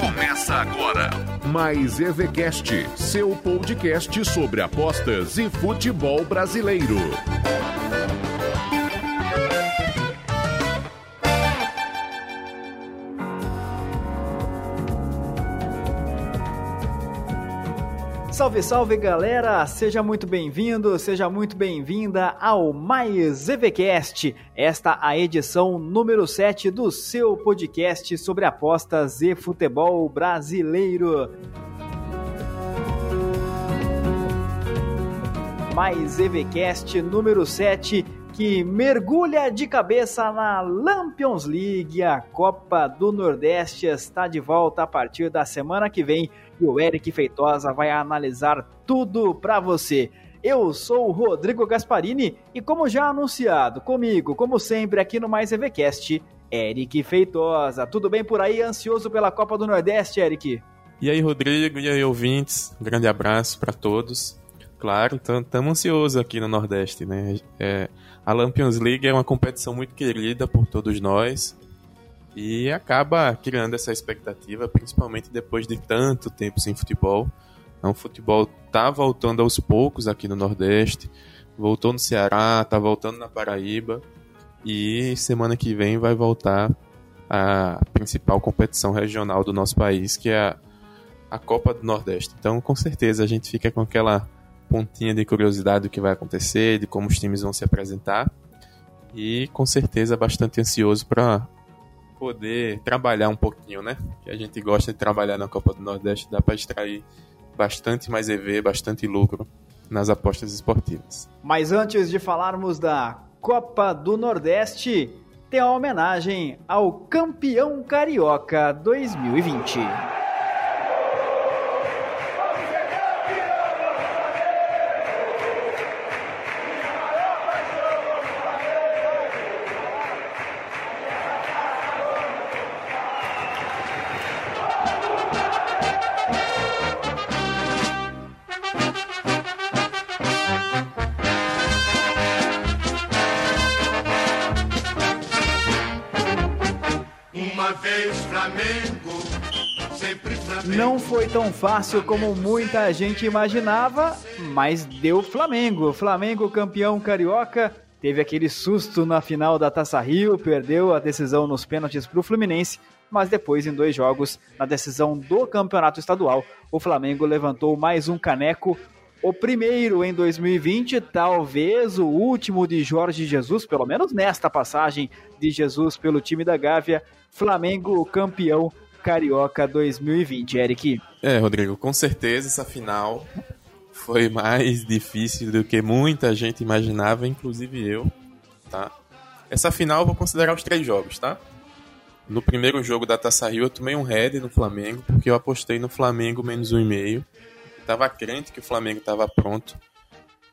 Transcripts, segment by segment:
Começa agora mais EVCast, seu podcast sobre apostas e futebol brasileiro. Salve, salve galera! Seja muito bem-vindo, seja muito bem-vinda ao Mais EVCast, esta a edição número 7 do seu podcast sobre apostas e futebol brasileiro. Mais EVCast número 7 que mergulha de cabeça na Lampions League. A Copa do Nordeste está de volta a partir da semana que vem e o Eric Feitosa vai analisar tudo para você. Eu sou o Rodrigo Gasparini e, como já anunciado, comigo, como sempre, aqui no Mais EVCast, Eric Feitosa. Tudo bem por aí? Ansioso pela Copa do Nordeste, Eric? E aí, Rodrigo, e aí, ouvintes? Um grande abraço para todos. Claro, estamos ansiosos aqui no Nordeste, né? É, a Lampions League é uma competição muito querida por todos nós e acaba criando essa expectativa, principalmente depois de tanto tempo sem futebol. Então, o futebol tá voltando aos poucos aqui no Nordeste, voltou no Ceará, tá voltando na Paraíba e semana que vem vai voltar a principal competição regional do nosso país, que é a, a Copa do Nordeste. Então, com certeza, a gente fica com aquela pontinha de curiosidade do que vai acontecer, de como os times vão se apresentar. E com certeza bastante ansioso para poder trabalhar um pouquinho, né? Que a gente gosta de trabalhar na Copa do Nordeste, dá para extrair bastante mais EV, bastante lucro nas apostas esportivas. Mas antes de falarmos da Copa do Nordeste, tem a homenagem ao campeão carioca 2020. Não foi tão fácil como muita gente imaginava, mas deu Flamengo. Flamengo campeão carioca. Teve aquele susto na final da Taça Rio, perdeu a decisão nos pênaltis para o Fluminense, mas depois, em dois jogos, na decisão do campeonato estadual, o Flamengo levantou mais um caneco. O primeiro em 2020, talvez o último de Jorge Jesus, pelo menos nesta passagem de Jesus pelo time da Gávea. Flamengo campeão Carioca 2020, Eric. É, Rodrigo, com certeza essa final foi mais difícil do que muita gente imaginava, inclusive eu, tá? Essa final eu vou considerar os três jogos, tá? No primeiro jogo da Taça Rio eu tomei um head no Flamengo, porque eu apostei no Flamengo menos um e meio. Tava crente que o Flamengo tava pronto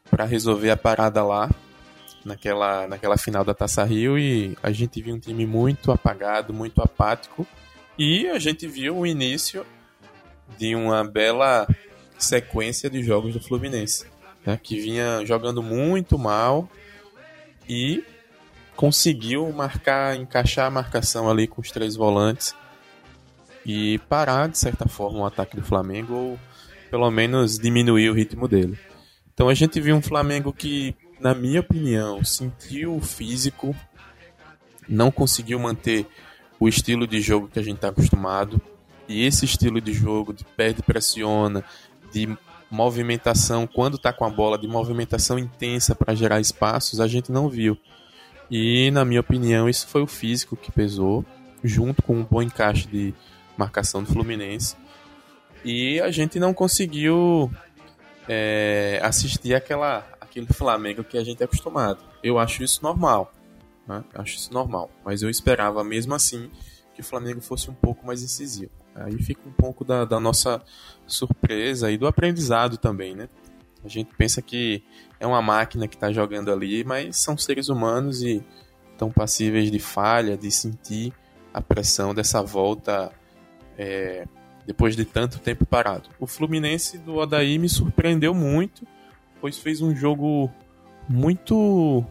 para resolver a parada lá, naquela, naquela final da Taça Rio, e a gente viu um time muito apagado, muito apático, e a gente viu o início de uma bela sequência de jogos do Fluminense, né, que vinha jogando muito mal e conseguiu marcar, encaixar a marcação ali com os três volantes e parar, de certa forma, o ataque do Flamengo, ou pelo menos diminuir o ritmo dele. Então a gente viu um Flamengo que, na minha opinião, sentiu o físico, não conseguiu manter o estilo de jogo que a gente está acostumado. E esse estilo de jogo de perde pressiona, de movimentação quando está com a bola, de movimentação intensa para gerar espaços, a gente não viu. E na minha opinião, isso foi o físico que pesou, junto com um bom encaixe de marcação do Fluminense. E a gente não conseguiu é, assistir aquela, aquele Flamengo que a gente é acostumado. Eu acho isso normal. Né? Acho isso normal. Mas eu esperava mesmo assim que o Flamengo fosse um pouco mais incisivo. Aí fica um pouco da, da nossa surpresa e do aprendizado também, né? A gente pensa que é uma máquina que está jogando ali, mas são seres humanos e estão passíveis de falha, de sentir a pressão dessa volta é, depois de tanto tempo parado. O Fluminense do Odaí me surpreendeu muito, pois fez um jogo muito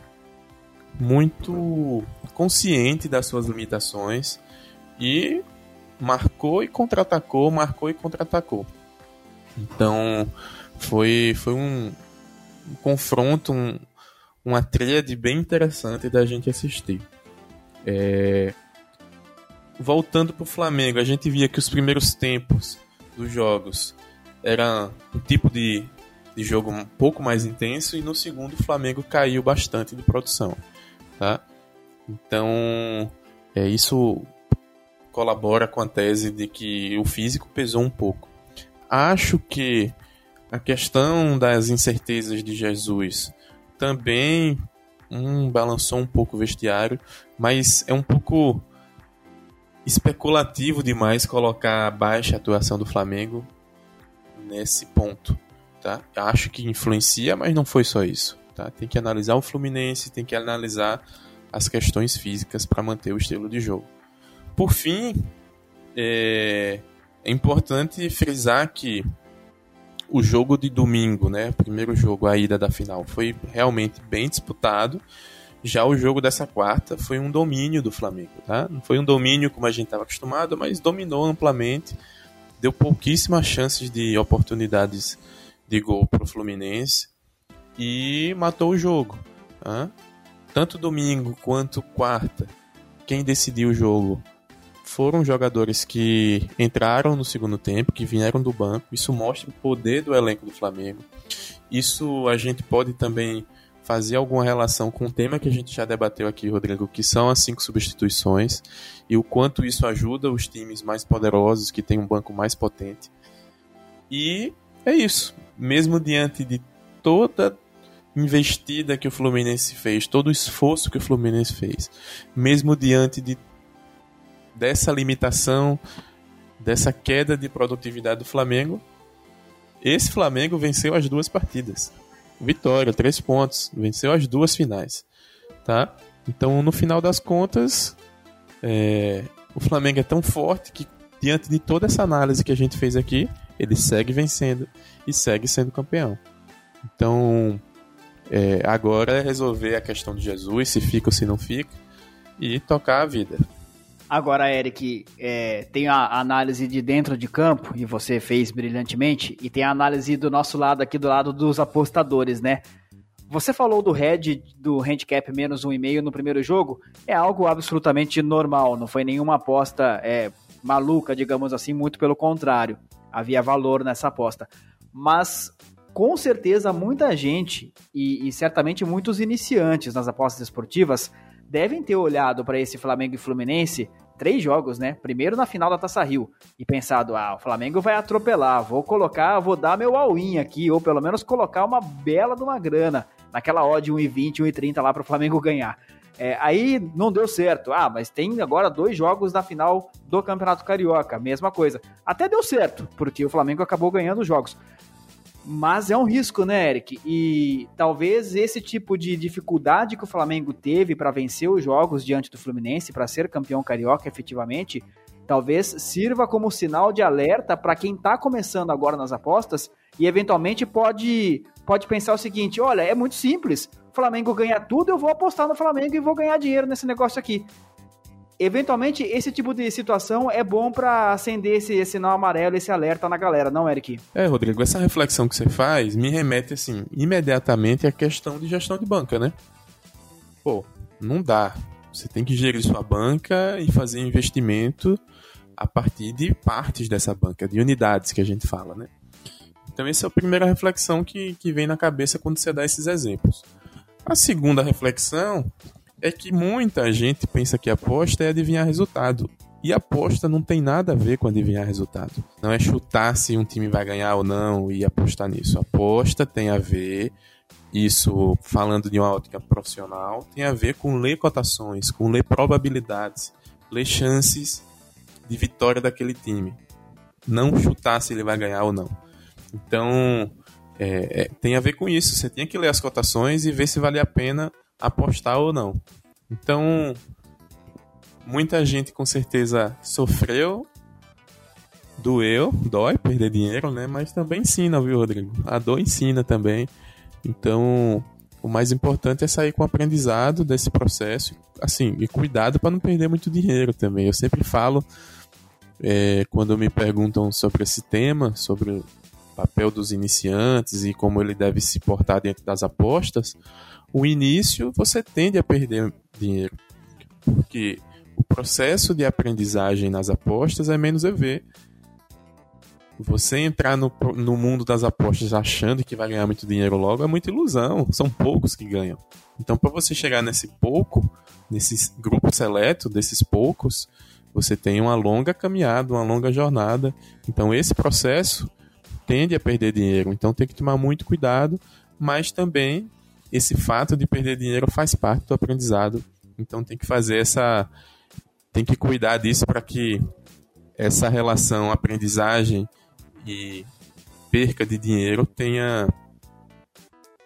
muito consciente das suas limitações e marcou e contra-atacou, marcou e contra-atacou. Então foi, foi um, um confronto, um, uma tríade bem interessante da gente assistir. É... Voltando para o Flamengo, a gente via que os primeiros tempos dos jogos era um tipo de, de jogo um pouco mais intenso e no segundo o Flamengo caiu bastante de produção, tá? Então, é, isso colabora com a tese de que o físico pesou um pouco. Acho que a questão das incertezas de Jesus também um, balançou um pouco o vestiário, mas é um pouco especulativo demais colocar a baixa atuação do Flamengo nesse ponto. Tá? Acho que influencia, mas não foi só isso. Tá? Tem que analisar o Fluminense, tem que analisar as questões físicas para manter o estilo de jogo. Por fim, é, é importante frisar que o jogo de domingo, né, o primeiro jogo, a ida da final, foi realmente bem disputado. Já o jogo dessa quarta foi um domínio do Flamengo, tá? Não foi um domínio como a gente estava acostumado, mas dominou amplamente, deu pouquíssimas chances de oportunidades de gol para o Fluminense e matou o jogo. Tá? Tanto domingo quanto quarta, quem decidiu o jogo foram jogadores que entraram no segundo tempo, que vieram do banco. Isso mostra o poder do elenco do Flamengo. Isso a gente pode também fazer alguma relação com o tema que a gente já debateu aqui, Rodrigo, que são as cinco substituições e o quanto isso ajuda os times mais poderosos, que têm um banco mais potente. E é isso. Mesmo diante de toda investida que o Fluminense fez, todo o esforço que o Fluminense fez, mesmo diante de dessa limitação, dessa queda de produtividade do Flamengo, esse Flamengo venceu as duas partidas vitória, três pontos, venceu as duas finais, tá? Então, no final das contas, é, o Flamengo é tão forte que, diante de toda essa análise que a gente fez aqui, ele segue vencendo e segue sendo campeão. Então, é, agora é resolver a questão de Jesus, se fica ou se não fica, e tocar a vida. Agora, Eric, é, tem a análise de dentro de campo, e você fez brilhantemente, e tem a análise do nosso lado aqui, do lado dos apostadores, né? Você falou do head, do handicap menos um e meio no primeiro jogo, é algo absolutamente normal, não foi nenhuma aposta é, maluca, digamos assim, muito pelo contrário. Havia valor nessa aposta. Mas com certeza muita gente, e, e certamente muitos iniciantes nas apostas esportivas, devem ter olhado para esse Flamengo e Fluminense três jogos, né? Primeiro na final da Taça Rio. E pensado, ah, o Flamengo vai atropelar, vou colocar, vou dar meu all-in aqui, ou pelo menos colocar uma bela de uma grana, naquela odd 1,20, 1,30 lá para o Flamengo ganhar. É, aí não deu certo. Ah, mas tem agora dois jogos da final do Campeonato Carioca, mesma coisa. Até deu certo, porque o Flamengo acabou ganhando os jogos. Mas é um risco, né, Eric? E talvez esse tipo de dificuldade que o Flamengo teve para vencer os jogos diante do Fluminense, para ser campeão carioca efetivamente, talvez sirva como sinal de alerta para quem está começando agora nas apostas e eventualmente pode, pode pensar o seguinte: olha, é muito simples. Flamengo ganha tudo, eu vou apostar no Flamengo e vou ganhar dinheiro nesse negócio aqui eventualmente esse tipo de situação é bom para acender esse, sinal amarelo, esse alerta na galera, não, Eric? É, Rodrigo, essa reflexão que você faz me remete, assim, imediatamente à questão de gestão de banca, né? Pô, não dá. Você tem que gerir sua banca e fazer investimento a partir de partes dessa banca, de unidades que a gente fala, né? Então, essa é a primeira reflexão que, que vem na cabeça quando você dá esses exemplos. A segunda reflexão é que muita gente pensa que aposta é adivinhar resultado. E aposta não tem nada a ver com adivinhar resultado. Não é chutar se um time vai ganhar ou não e apostar nisso. Aposta tem a ver, isso falando de uma ótica profissional, tem a ver com ler cotações, com ler probabilidades, ler chances de vitória daquele time. Não chutar se ele vai ganhar ou não. Então, é, é, tem a ver com isso. Você tem que ler as cotações e ver se vale a pena apostar ou não. Então, muita gente com certeza sofreu, doeu, dói perder dinheiro, né? Mas também ensina, viu, Rodrigo? A dor ensina também. Então, O mais importante é sair com aprendizado desse processo, assim, e cuidado para não perder muito dinheiro também. Eu sempre falo, é, quando me perguntam sobre esse tema, sobre o papel dos iniciantes e como ele deve se portar dentro das apostas, o início você tende a perder dinheiro, porque o processo de aprendizagem nas apostas é menos EV. Você entrar no, no mundo das apostas achando que vai ganhar muito dinheiro logo é muita ilusão. São poucos que ganham. Então, para você chegar nesse pouco, nesse grupo seleto desses poucos, você tem uma longa caminhada, uma longa jornada. Então, esse processo tende a perder dinheiro. Então, tem que tomar muito cuidado, mas também esse fato de perder dinheiro faz parte do aprendizado. Então, tem que fazer essa. Tem que cuidar disso para que essa relação aprendizagem e perca de dinheiro tenha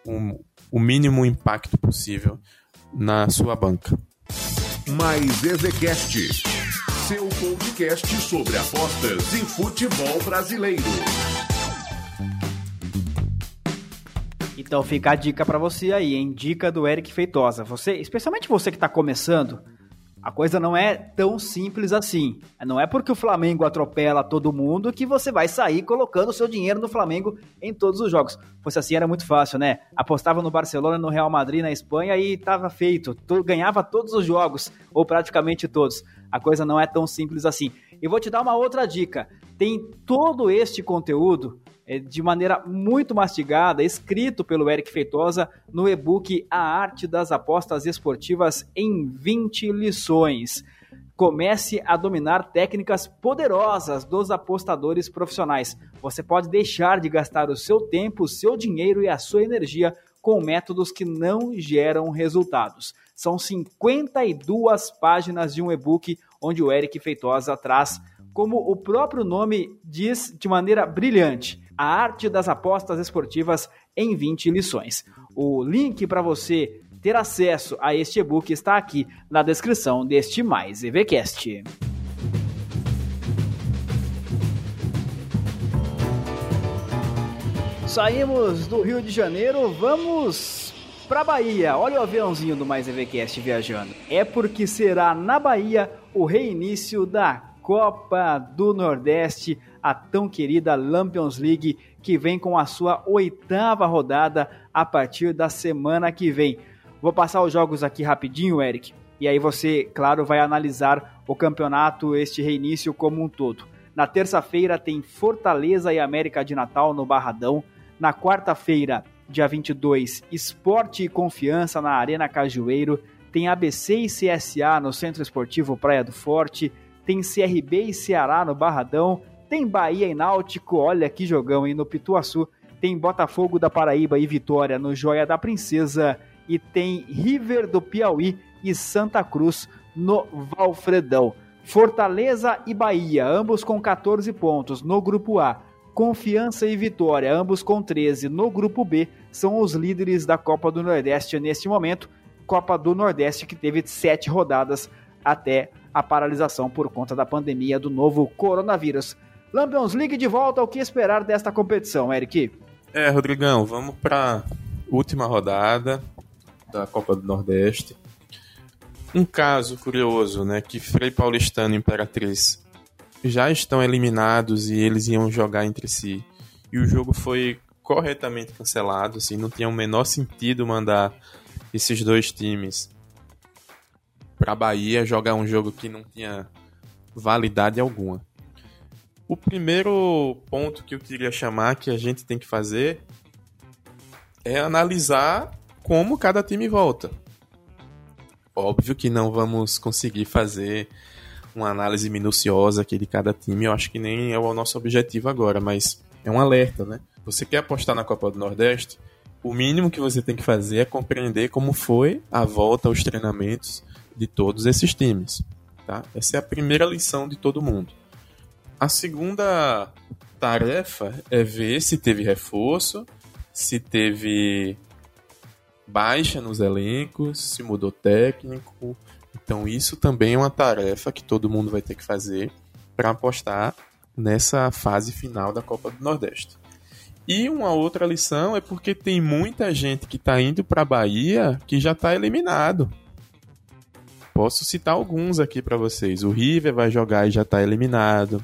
um, o mínimo impacto possível na sua banca. Mais EZCast, seu podcast sobre apostas e futebol brasileiro. Então fica a dica para você aí, hein? Dica do Eric Feitosa. Você, especialmente você que está começando, a coisa não é tão simples assim. Não é porque o Flamengo atropela todo mundo que você vai sair colocando seu dinheiro no Flamengo em todos os jogos. Fosse assim era muito fácil, né? Apostava no Barcelona, no Real Madrid, na Espanha e estava feito. Ganhava todos os jogos, ou praticamente todos. A coisa não é tão simples assim. E vou te dar uma outra dica. Tem todo este conteúdo é, de maneira muito mastigada, escrito pelo Eric Feitosa no e-book A Arte das Apostas Esportivas em 20 lições. Comece a dominar técnicas poderosas dos apostadores profissionais. Você pode deixar de gastar o seu tempo, o seu dinheiro e a sua energia com métodos que não geram resultados. São 52 páginas de um e-book onde o Eric Feitosa traz, como o próprio nome diz de maneira brilhante, a Arte das Apostas Esportivas em 20 lições. O link para você ter acesso a este e-book está aqui na descrição deste Mais EVCast. Saímos do Rio de Janeiro, vamos para Bahia. Olha o aviãozinho do Mais EVCast viajando. É porque será na Bahia o reinício da Copa do Nordeste a tão querida Lampions League, que vem com a sua oitava rodada a partir da semana que vem. Vou passar os jogos aqui rapidinho, Eric, e aí você, claro, vai analisar o campeonato, este reinício como um todo. Na terça-feira tem Fortaleza e América de Natal no Barradão. Na quarta-feira, dia 22, Esporte e Confiança na Arena Cajueiro. Tem ABC e CSA no Centro Esportivo Praia do Forte. Tem CRB e Ceará no Barradão tem Bahia e Náutico, olha que jogão, hein? No Pituaçu. Tem Botafogo da Paraíba e Vitória no Joia da Princesa. E tem River do Piauí e Santa Cruz no Valfredão. Fortaleza e Bahia, ambos com 14 pontos no grupo A. Confiança e Vitória, ambos com 13 no grupo B, são os líderes da Copa do Nordeste neste momento. Copa do Nordeste que teve sete rodadas até a paralisação por conta da pandemia do novo coronavírus. Lampions League de volta, o que esperar desta competição, Eric? É, Rodrigão, vamos para última rodada da Copa do Nordeste. Um caso curioso, né, que Frei Paulistano e Imperatriz já estão eliminados e eles iam jogar entre si. E o jogo foi corretamente cancelado, assim, não tinha o menor sentido mandar esses dois times para Bahia jogar um jogo que não tinha validade alguma. O primeiro ponto que eu queria chamar que a gente tem que fazer é analisar como cada time volta. Óbvio que não vamos conseguir fazer uma análise minuciosa aqui de cada time, eu acho que nem é o nosso objetivo agora, mas é um alerta, né? Você quer apostar na Copa do Nordeste? O mínimo que você tem que fazer é compreender como foi a volta aos treinamentos de todos esses times, tá? Essa é a primeira lição de todo mundo. A segunda tarefa é ver se teve reforço, se teve baixa nos elencos, se mudou técnico. Então isso também é uma tarefa que todo mundo vai ter que fazer para apostar nessa fase final da Copa do Nordeste. E uma outra lição é porque tem muita gente que está indo para a Bahia que já está eliminado. Posso citar alguns aqui para vocês. O River vai jogar e já está eliminado.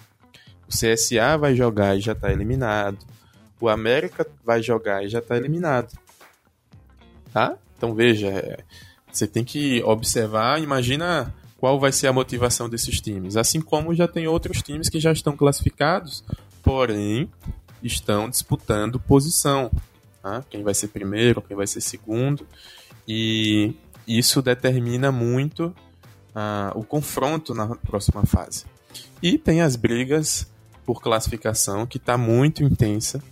O CSA vai jogar e já está eliminado. O América vai jogar e já está eliminado. Tá? Então veja, é, você tem que observar, imagina qual vai ser a motivação desses times. Assim como já tem outros times que já estão classificados, porém estão disputando posição. Tá? Quem vai ser primeiro, quem vai ser segundo. E isso determina muito uh, o confronto na próxima fase. E tem as brigas por classificação que está muito intensa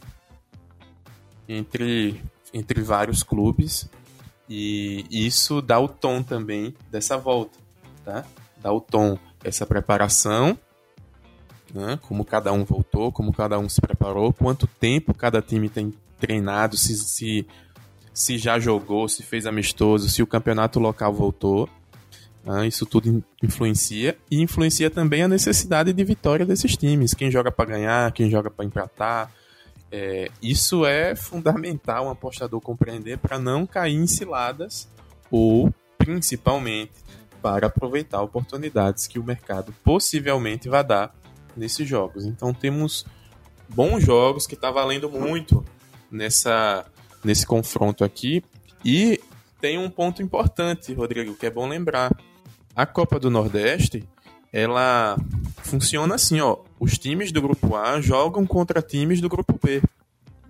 entre, entre vários clubes. E isso dá o tom também dessa volta. Tá? Dá o tom, essa preparação né? como cada um voltou, como cada um se preparou, quanto tempo cada time tem treinado, se, se, se já jogou, se fez amistoso, se o campeonato local voltou. Né? Isso tudo influencia e influencia também a necessidade de vitória desses times. Quem joga para ganhar, quem joga para empatar. É, isso é fundamental um apostador compreender para não cair em ciladas ou, principalmente, para aproveitar oportunidades que o mercado possivelmente vai dar nesses jogos. Então temos bons jogos que está valendo muito nessa nesse confronto aqui e tem um ponto importante, Rodrigo, que é bom lembrar. A Copa do Nordeste, ela funciona assim, ó, os times do grupo A jogam contra times do grupo B.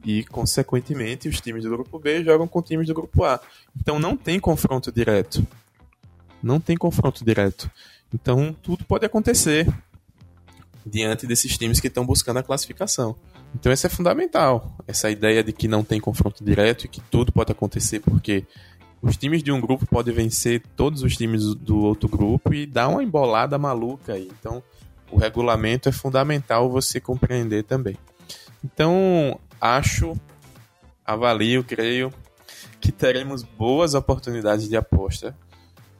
E, consequentemente, os times do grupo B jogam com times do grupo A. Então não tem confronto direto. Não tem confronto direto. Então tudo pode acontecer diante desses times que estão buscando a classificação. Então isso é fundamental, essa ideia de que não tem confronto direto e que tudo pode acontecer porque os times de um grupo podem vencer todos os times do outro grupo e dar uma embolada maluca aí. Então o regulamento é fundamental você compreender também. Então acho, avalio, creio que teremos boas oportunidades de aposta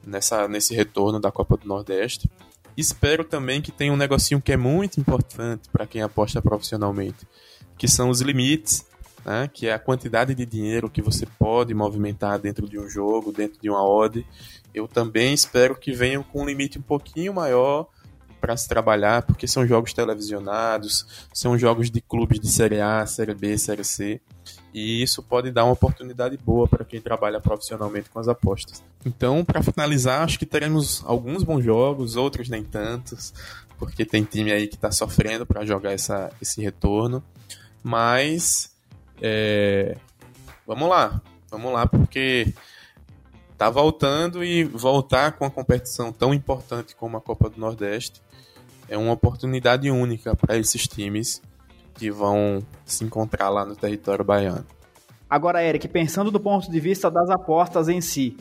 nessa, nesse retorno da Copa do Nordeste. Espero também que tenha um negocinho que é muito importante para quem aposta profissionalmente, que são os limites, né? que é a quantidade de dinheiro que você pode movimentar dentro de um jogo, dentro de uma odd. Eu também espero que venham com um limite um pouquinho maior para se trabalhar, porque são jogos televisionados, são jogos de clubes de Série A, Série B, Série C, e isso pode dar uma oportunidade boa para quem trabalha profissionalmente com as apostas. Então, para finalizar, acho que teremos alguns bons jogos, outros nem tantos, porque tem time aí que está sofrendo para jogar essa, esse retorno, mas é, vamos lá, vamos lá, porque tá voltando e voltar com a competição tão importante como a Copa do Nordeste é uma oportunidade única para esses times que vão se encontrar lá no território baiano. Agora, Eric, pensando do ponto de vista das apostas em si,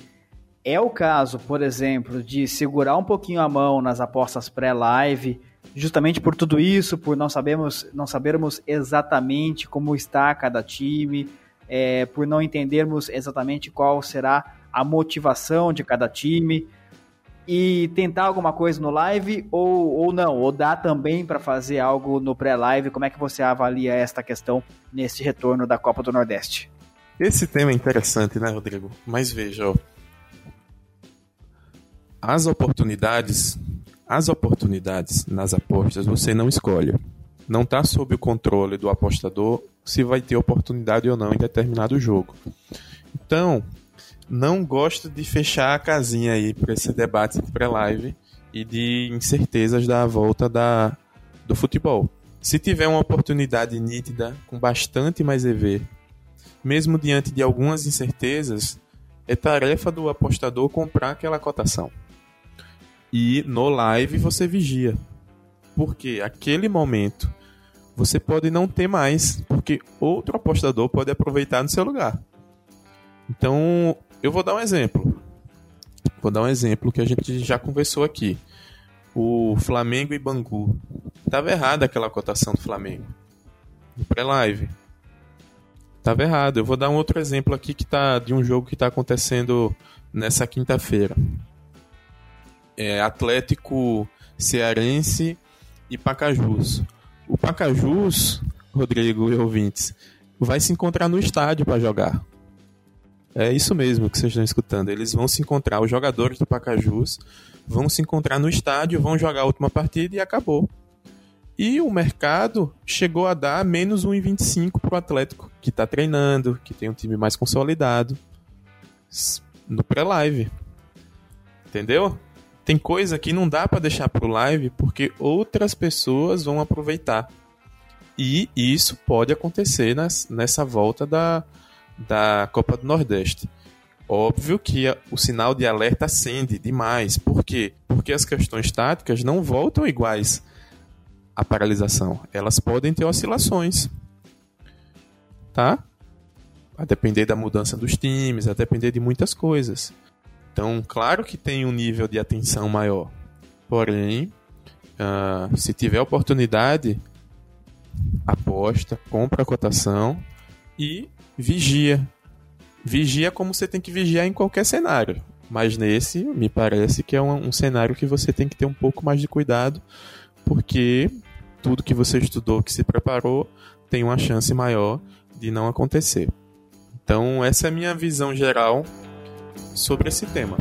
é o caso, por exemplo, de segurar um pouquinho a mão nas apostas pré-live, justamente por tudo isso, por não sabemos, não sabermos exatamente como está cada time, é, por não entendermos exatamente qual será a motivação de cada time e tentar alguma coisa no live ou, ou não? Ou dá também para fazer algo no pré-live? Como é que você avalia esta questão nesse retorno da Copa do Nordeste? Esse tema é interessante, né, Rodrigo? Mas veja, ó, as oportunidades, as oportunidades nas apostas você não escolhe. Não está sob o controle do apostador se vai ter oportunidade ou não em determinado jogo. Então, não gosto de fechar a casinha aí para esse debate de pré-live e de incertezas da volta da, do futebol. Se tiver uma oportunidade nítida, com bastante mais EV, mesmo diante de algumas incertezas, é tarefa do apostador comprar aquela cotação. E no live você vigia. Porque aquele momento você pode não ter mais, porque outro apostador pode aproveitar no seu lugar. Então, eu vou dar um exemplo. Vou dar um exemplo que a gente já conversou aqui. O Flamengo e Bangu. Tava errada aquela cotação do Flamengo. Pré-live. Tava errado. Eu vou dar um outro exemplo aqui que tá de um jogo que está acontecendo nessa quinta-feira. É Atlético Cearense e Pacajus. O Pacajus, Rodrigo e ouvintes, vai se encontrar no estádio para jogar. É isso mesmo que vocês estão escutando. Eles vão se encontrar, os jogadores do Pacajus vão se encontrar no estádio, vão jogar a última partida e acabou. E o mercado chegou a dar menos 1,25 para o Atlético, que está treinando, que tem um time mais consolidado, no pré-live. Entendeu? Tem coisa que não dá para deixar para o live porque outras pessoas vão aproveitar. E isso pode acontecer nas, nessa volta da, da Copa do Nordeste. Óbvio que o sinal de alerta acende demais. Por quê? Porque as questões táticas não voltam iguais à paralisação. Elas podem ter oscilações. Tá? A depender da mudança dos times, a depender de muitas coisas. Então, claro que tem um nível de atenção maior. Porém, uh, se tiver oportunidade, aposta, compra a cotação e vigia. Vigia como você tem que vigiar em qualquer cenário. Mas nesse, me parece que é um, um cenário que você tem que ter um pouco mais de cuidado, porque tudo que você estudou, que se preparou, tem uma chance maior de não acontecer. Então, essa é a minha visão geral sobre esse tema.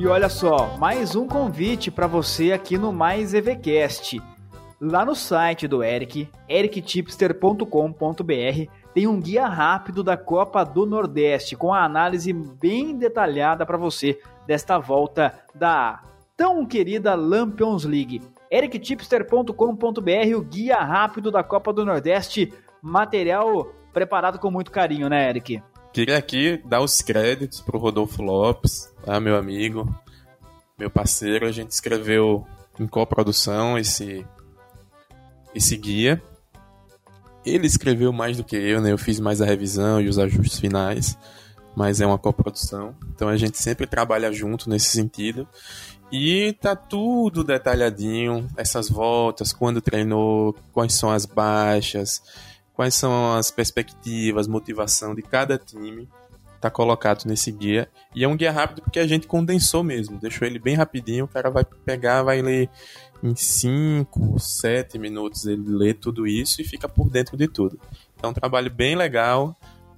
E olha só, mais um convite para você aqui no Mais EVCast. Lá no site do Eric, erictipster.com.br, tem um guia rápido da Copa do Nordeste com a análise bem detalhada para você desta volta da tão querida Lampions League. erictipster.com.br, o guia rápido da Copa do Nordeste, material preparado com muito carinho, né, Eric? Queria aqui dar os créditos pro Rodolfo Lopes, tá, meu amigo, meu parceiro. A gente escreveu em coprodução esse, esse guia. Ele escreveu mais do que eu, né? Eu fiz mais a revisão e os ajustes finais, mas é uma coprodução. Então a gente sempre trabalha junto nesse sentido. E tá tudo detalhadinho, essas voltas, quando treinou, quais são as baixas, quais são as perspectivas, motivação de cada time. Tá colocado nesse guia. E é um guia rápido porque a gente condensou mesmo. Deixou ele bem rapidinho. O cara vai pegar, vai ler em 5, 7 minutos. Ele lê tudo isso e fica por dentro de tudo. Então, um trabalho bem legal,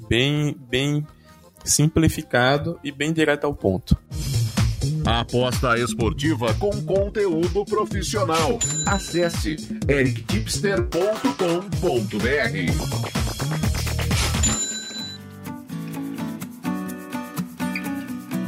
bem, bem simplificado e bem direto ao ponto. Aposta esportiva com conteúdo profissional. Acesse erictipster.com.br.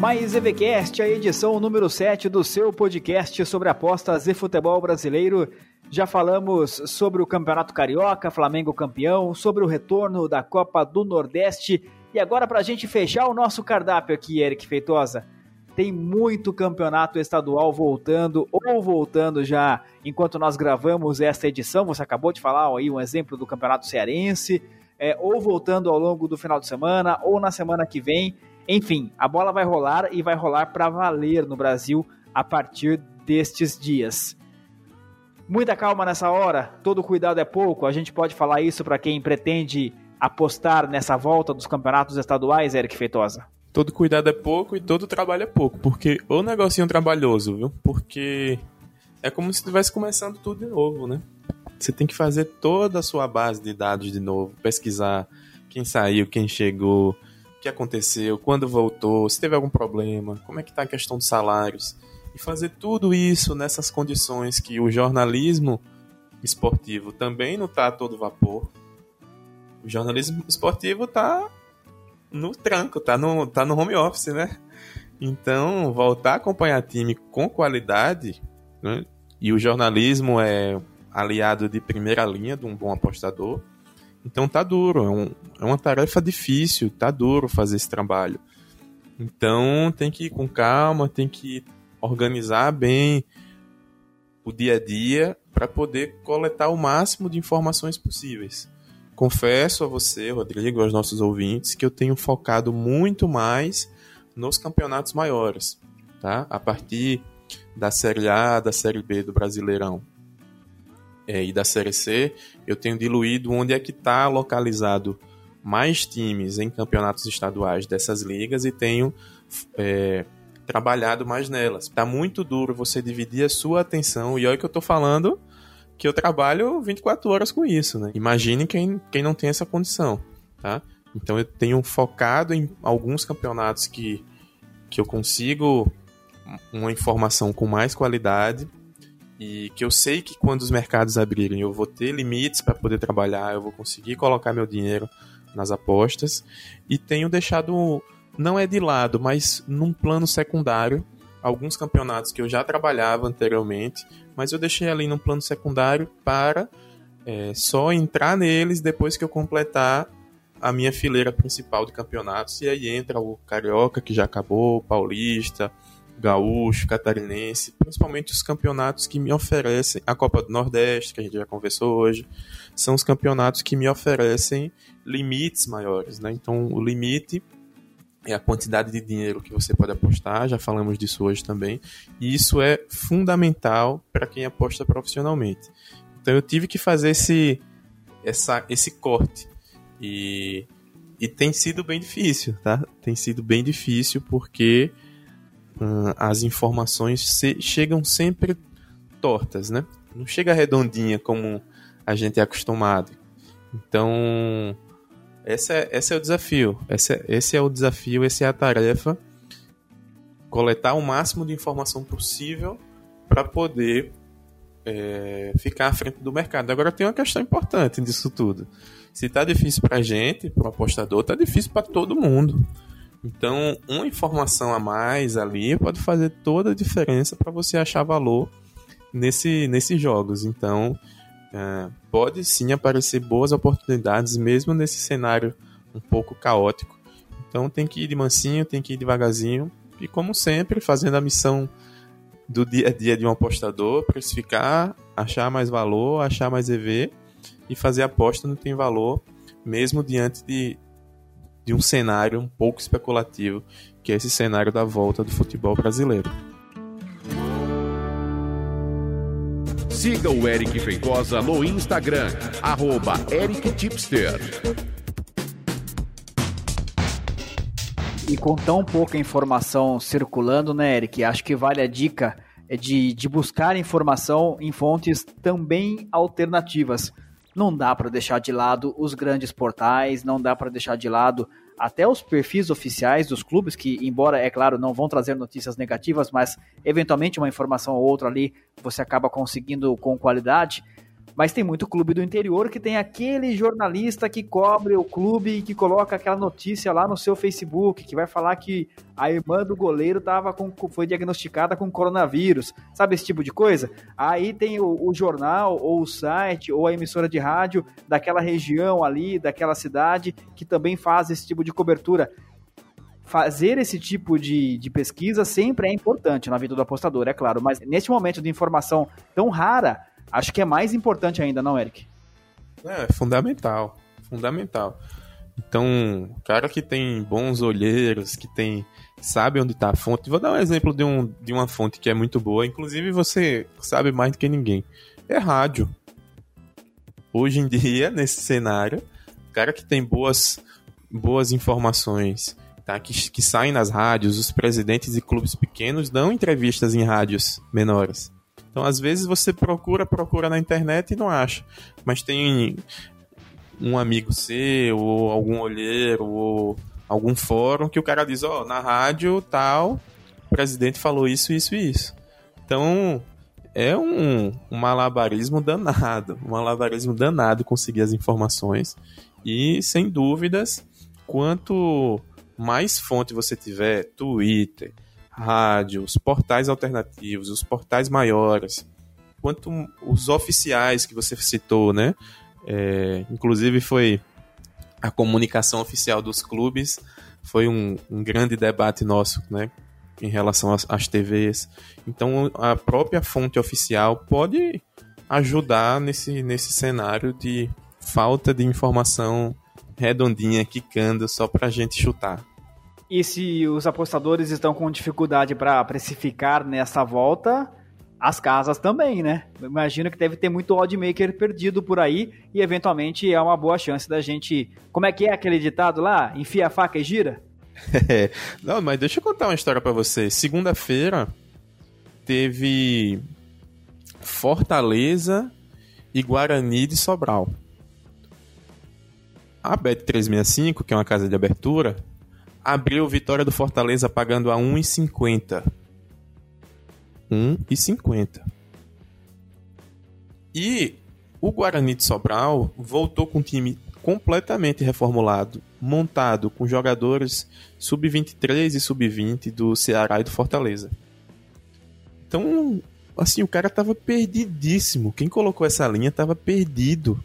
Mais EVCast, a edição número 7 do seu podcast sobre apostas e futebol brasileiro. Já falamos sobre o Campeonato Carioca, Flamengo campeão, sobre o retorno da Copa do Nordeste. E agora, para a gente fechar o nosso cardápio aqui, Eric Feitosa, tem muito campeonato estadual voltando ou voltando já enquanto nós gravamos esta edição. Você acabou de falar aí um exemplo do campeonato cearense, é, ou voltando ao longo do final de semana, ou na semana que vem. Enfim, a bola vai rolar e vai rolar para valer no Brasil a partir destes dias. Muita calma nessa hora, todo cuidado é pouco. A gente pode falar isso para quem pretende apostar nessa volta dos campeonatos estaduais, Eric Feitosa? todo cuidado é pouco e todo trabalho é pouco. Porque o negocinho trabalhoso, viu? Porque é como se estivesse começando tudo de novo, né? Você tem que fazer toda a sua base de dados de novo, pesquisar quem saiu, quem chegou, o que aconteceu, quando voltou, se teve algum problema, como é que tá a questão dos salários. E fazer tudo isso nessas condições que o jornalismo esportivo também não tá a todo vapor. O jornalismo esportivo tá no tranco, tá no, tá no home office, né? Então, voltar a acompanhar time com qualidade, né? e o jornalismo é aliado de primeira linha de um bom apostador. Então tá duro, é, um, é uma tarefa difícil, tá duro fazer esse trabalho. Então tem que ir com calma, tem que organizar bem o dia a dia para poder coletar o máximo de informações possíveis. Confesso a você, Rodrigo, aos nossos ouvintes, que eu tenho focado muito mais nos campeonatos maiores, tá? A partir da Série A, da Série B do Brasileirão é, e da Série C, eu tenho diluído onde é que está localizado mais times em campeonatos estaduais dessas ligas e tenho é, trabalhado mais nelas. Tá muito duro você dividir a sua atenção, e olha que eu tô falando que eu trabalho 24 horas com isso, né? Imagine quem, quem não tem essa condição, tá? Então eu tenho focado em alguns campeonatos que, que eu consigo uma informação com mais qualidade e que eu sei que quando os mercados abrirem eu vou ter limites para poder trabalhar, eu vou conseguir colocar meu dinheiro nas apostas e tenho deixado não é de lado, mas num plano secundário alguns campeonatos que eu já trabalhava anteriormente, mas eu deixei ali num plano secundário para é, só entrar neles depois que eu completar a minha fileira principal de campeonatos. E aí entra o Carioca, que já acabou, Paulista, Gaúcho, Catarinense, principalmente os campeonatos que me oferecem, a Copa do Nordeste, que a gente já conversou hoje, são os campeonatos que me oferecem limites maiores, né? Então, o limite é a quantidade de dinheiro que você pode apostar, já falamos disso hoje também, e isso é fundamental para quem aposta profissionalmente. Então, eu tive que fazer esse, essa, esse corte, e, e tem sido bem difícil, tá? Tem sido bem difícil porque uh, as informações se, chegam sempre tortas, né? Não chega redondinha como a gente é acostumado. Então, esse é, esse é o desafio. Esse é, esse é o desafio, essa é a tarefa. Coletar o máximo de informação possível para poder é, ficar à frente do mercado. Agora tem uma questão importante disso tudo. Se tá difícil para a gente, para o apostador, tá difícil para todo mundo. Então, uma informação a mais ali pode fazer toda a diferença para você achar valor nesse, nesses jogos. Então, é, pode sim aparecer boas oportunidades, mesmo nesse cenário um pouco caótico. Então, tem que ir de mansinho, tem que ir devagarzinho. E, como sempre, fazendo a missão do dia a dia de um apostador, precificar, achar mais valor, achar mais EV e fazer aposta não tem valor, mesmo diante de, de um cenário um pouco especulativo, que é esse cenário da volta do futebol brasileiro. Siga o Eric Feitosa no Instagram, arroba EricTipster. E com tão pouca informação circulando, né, Eric? Acho que vale a dica de, de buscar informação em fontes também alternativas não dá para deixar de lado os grandes portais, não dá para deixar de lado até os perfis oficiais dos clubes, que, embora, é claro, não vão trazer notícias negativas, mas eventualmente uma informação ou outra ali você acaba conseguindo com qualidade. Mas tem muito clube do interior que tem aquele jornalista que cobre o clube e que coloca aquela notícia lá no seu Facebook, que vai falar que a irmã do goleiro tava com, foi diagnosticada com coronavírus. Sabe esse tipo de coisa? Aí tem o, o jornal, ou o site, ou a emissora de rádio daquela região ali, daquela cidade, que também faz esse tipo de cobertura fazer esse tipo de, de pesquisa sempre é importante na vida do apostador, é claro, mas nesse momento de informação tão rara, acho que é mais importante ainda, não, Eric? É, fundamental. Fundamental. Então, cara que tem bons olheiros, que tem sabe onde está a fonte. Vou dar um exemplo de, um, de uma fonte que é muito boa, inclusive você sabe mais do que ninguém. É rádio. Hoje em dia, nesse cenário, cara que tem boas, boas informações, tá? que, que saem nas rádios, os presidentes de clubes pequenos dão entrevistas em rádios menores. Então, às vezes, você procura, procura na internet e não acha. Mas tem um amigo seu, ou algum olheiro, ou algum fórum que o cara diz, ó, oh, na rádio tal, o presidente falou isso, isso e isso. Então, é um, um malabarismo danado, um malabarismo danado conseguir as informações. E, sem dúvidas, quanto mais fonte você tiver, Twitter, rádio, os portais alternativos, os portais maiores, quanto os oficiais que você citou, né? É, inclusive foi a comunicação oficial dos clubes, foi um, um grande debate nosso, né? Em relação às, às TVs. Então a própria fonte oficial pode ajudar nesse, nesse cenário de falta de informação redondinha, quicando, só pra gente chutar. E se os apostadores estão com dificuldade para precificar nessa volta, as casas também, né? Imagino que deve ter muito oddmaker perdido por aí e eventualmente é uma boa chance da gente. Como é que é aquele ditado lá? Enfia a faca e gira? Não, mas deixa eu contar uma história para você. Segunda-feira teve Fortaleza e Guarani de Sobral. A Bet365, que é uma casa de abertura, abriu vitória do Fortaleza pagando a 1,50. 1,50. E o Guarani de Sobral voltou com um time completamente reformulado, montado com jogadores sub-23 e sub-20 do Ceará e do Fortaleza. Então, assim, o cara tava perdidíssimo. Quem colocou essa linha tava perdido.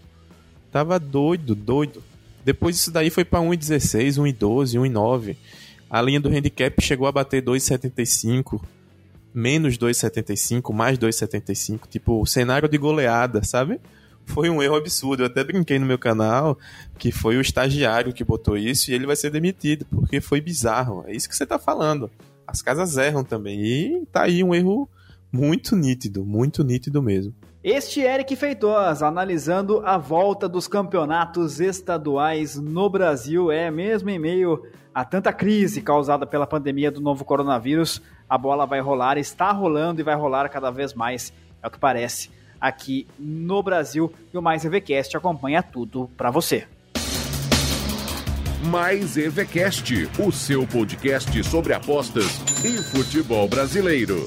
Tava doido, doido. Depois isso daí foi para 1,16, 1,12, 1,9. A linha do handicap chegou a bater 2,75 menos 2,75, mais 2,75, tipo, cenário de goleada, sabe? Foi um erro absurdo. Eu até brinquei no meu canal que foi o estagiário que botou isso e ele vai ser demitido, porque foi bizarro. É isso que você tá falando. As casas erram também. E tá aí um erro muito nítido, muito nítido mesmo. Este Eric Feitosa, analisando a volta dos campeonatos estaduais no Brasil, é mesmo em meio a tanta crise causada pela pandemia do novo coronavírus, a bola vai rolar, está rolando e vai rolar cada vez mais, é o que parece, aqui no Brasil. E o Mais EVCast acompanha tudo para você. Mais EVCast, o seu podcast sobre apostas e futebol brasileiro.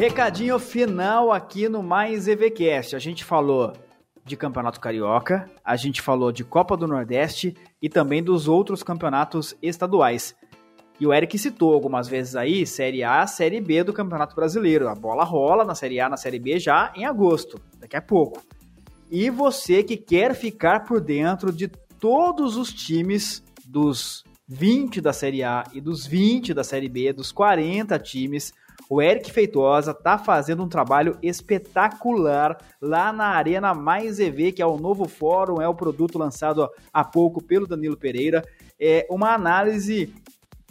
Recadinho final aqui no Mais EVCast. A gente falou de Campeonato Carioca, a gente falou de Copa do Nordeste e também dos outros campeonatos estaduais. E o Eric citou algumas vezes aí Série A, Série B do Campeonato Brasileiro. A bola rola na Série A, na Série B já em agosto, daqui a pouco. E você que quer ficar por dentro de todos os times dos 20 da Série A e dos 20 da Série B, dos 40 times, o Eric Feitosa tá fazendo um trabalho espetacular lá na Arena Mais EV, que é o novo fórum, é o produto lançado há pouco pelo Danilo Pereira. É uma análise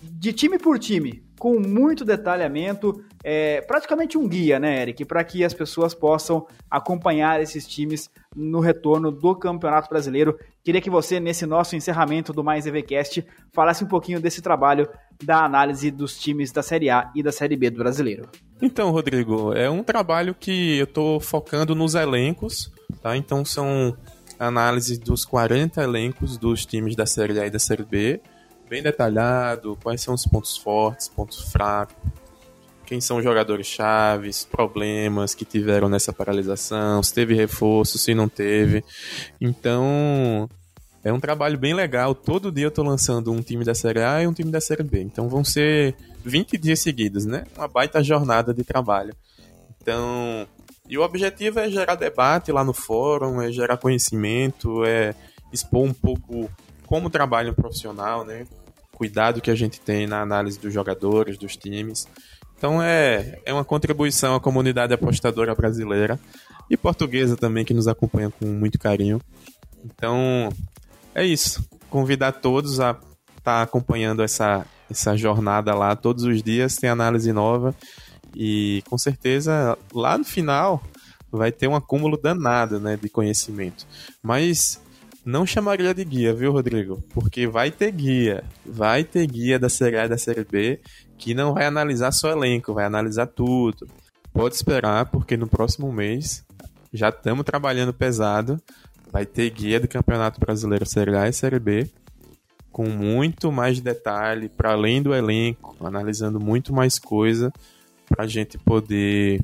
de time por time, com muito detalhamento, é praticamente um guia, né, Eric, para que as pessoas possam acompanhar esses times no retorno do Campeonato Brasileiro. Queria que você, nesse nosso encerramento do Mais EVCast, falasse um pouquinho desse trabalho da análise dos times da Série A e da Série B do Brasileiro. Então, Rodrigo, é um trabalho que eu estou focando nos elencos, tá? Então são análises dos 40 elencos dos times da Série A e da Série B, bem detalhado, quais são os pontos fortes, pontos fracos, quem são os jogadores chaves, problemas que tiveram nessa paralisação, se teve reforço, se não teve. Então, é um trabalho bem legal. Todo dia eu tô lançando um time da Série A e um time da Série B. Então vão ser 20 dias seguidos, né? Uma baita jornada de trabalho. Então, e o objetivo é gerar debate lá no fórum, é gerar conhecimento, é expor um pouco como trabalha um profissional, né? Cuidado que a gente tem na análise dos jogadores, dos times. Então é, é uma contribuição à comunidade apostadora brasileira e portuguesa também, que nos acompanha com muito carinho. Então é isso. Convidar todos a estar tá acompanhando essa, essa jornada lá todos os dias, tem análise nova e com certeza lá no final vai ter um acúmulo danado né, de conhecimento. Mas não chamaria de guia, viu, Rodrigo? Porque vai ter guia. Vai ter guia da Série A e da Série B que não vai analisar só elenco, vai analisar tudo. Pode esperar, porque no próximo mês já estamos trabalhando pesado. Vai ter guia do Campeonato Brasileiro Série A e Série B, com muito mais detalhe, para além do elenco, analisando muito mais coisa, para a gente poder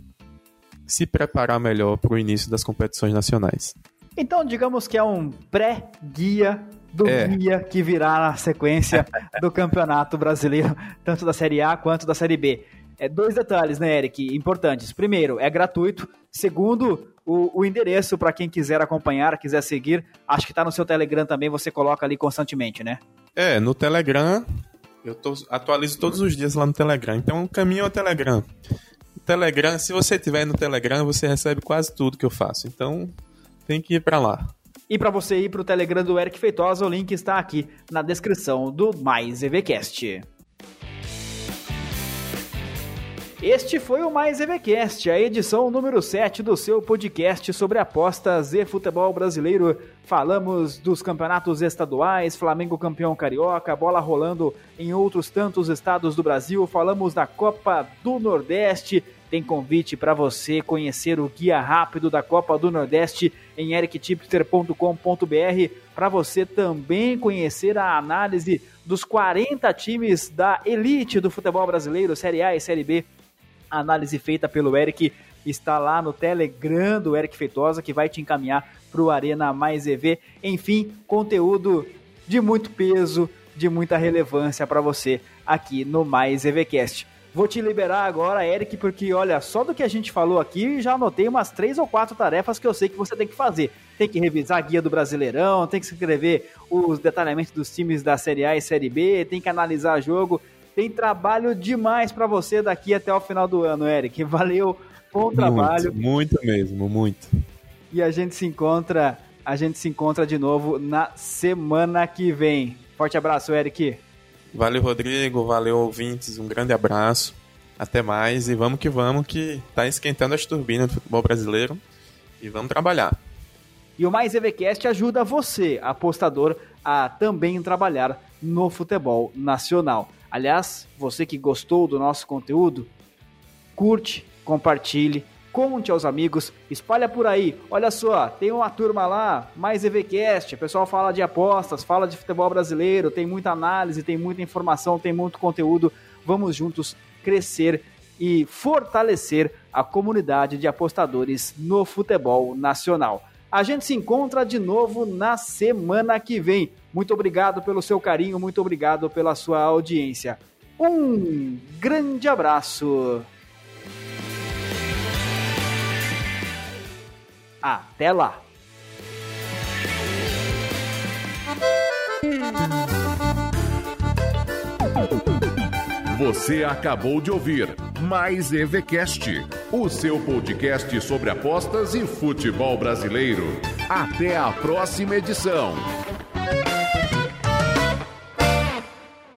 se preparar melhor para o início das competições nacionais. Então, digamos que é um pré-guia do é. guia que virá na sequência do Campeonato Brasileiro, tanto da Série A quanto da Série B. É, dois detalhes, né, Eric, importantes. Primeiro, é gratuito. Segundo, o, o endereço para quem quiser acompanhar, quiser seguir, acho que está no seu Telegram também, você coloca ali constantemente, né? É, no Telegram, eu tô, atualizo todos os dias lá no Telegram. Então, o caminho é o Telegram. Telegram, se você tiver no Telegram, você recebe quase tudo que eu faço. Então, tem que ir para lá. E para você ir para o Telegram do Eric Feitosa, o link está aqui na descrição do Mais EVCast. Este foi o Mais EVCast, a edição número 7 do seu podcast sobre apostas e futebol brasileiro. Falamos dos campeonatos estaduais, Flamengo campeão carioca, bola rolando em outros tantos estados do Brasil. Falamos da Copa do Nordeste. Tem convite para você conhecer o guia rápido da Copa do Nordeste em erictipster.com.br para você também conhecer a análise dos 40 times da elite do futebol brasileiro, Série A e Série B. Análise feita pelo Eric está lá no Telegram do Eric Feitosa, que vai te encaminhar para o Arena Mais EV. Enfim, conteúdo de muito peso, de muita relevância para você aqui no Mais EVCast. Vou te liberar agora, Eric, porque olha, só do que a gente falou aqui, já anotei umas três ou quatro tarefas que eu sei que você tem que fazer. Tem que revisar a guia do Brasileirão, tem que escrever os detalhamentos dos times da Série A e Série B, tem que analisar jogo. Tem trabalho demais para você daqui até o final do ano, Eric. Valeu, bom trabalho. Muito, muito mesmo, muito. E a gente se encontra, a gente se encontra de novo na semana que vem. Forte abraço, Eric. Valeu, Rodrigo. Valeu, ouvintes. Um grande abraço. Até mais e vamos que vamos, que tá esquentando as turbinas do futebol brasileiro. E vamos trabalhar. E o Mais EVCast ajuda você, apostador, a também trabalhar no futebol nacional. Aliás, você que gostou do nosso conteúdo, curte, compartilhe, conte aos amigos, espalha por aí. Olha só, tem uma turma lá, mais EVCast, o pessoal fala de apostas, fala de futebol brasileiro, tem muita análise, tem muita informação, tem muito conteúdo. Vamos juntos crescer e fortalecer a comunidade de apostadores no futebol nacional. A gente se encontra de novo na semana que vem. Muito obrigado pelo seu carinho, muito obrigado pela sua audiência. Um grande abraço. Até lá! Você acabou de ouvir Mais EVCast, o seu podcast sobre apostas e futebol brasileiro. Até a próxima edição.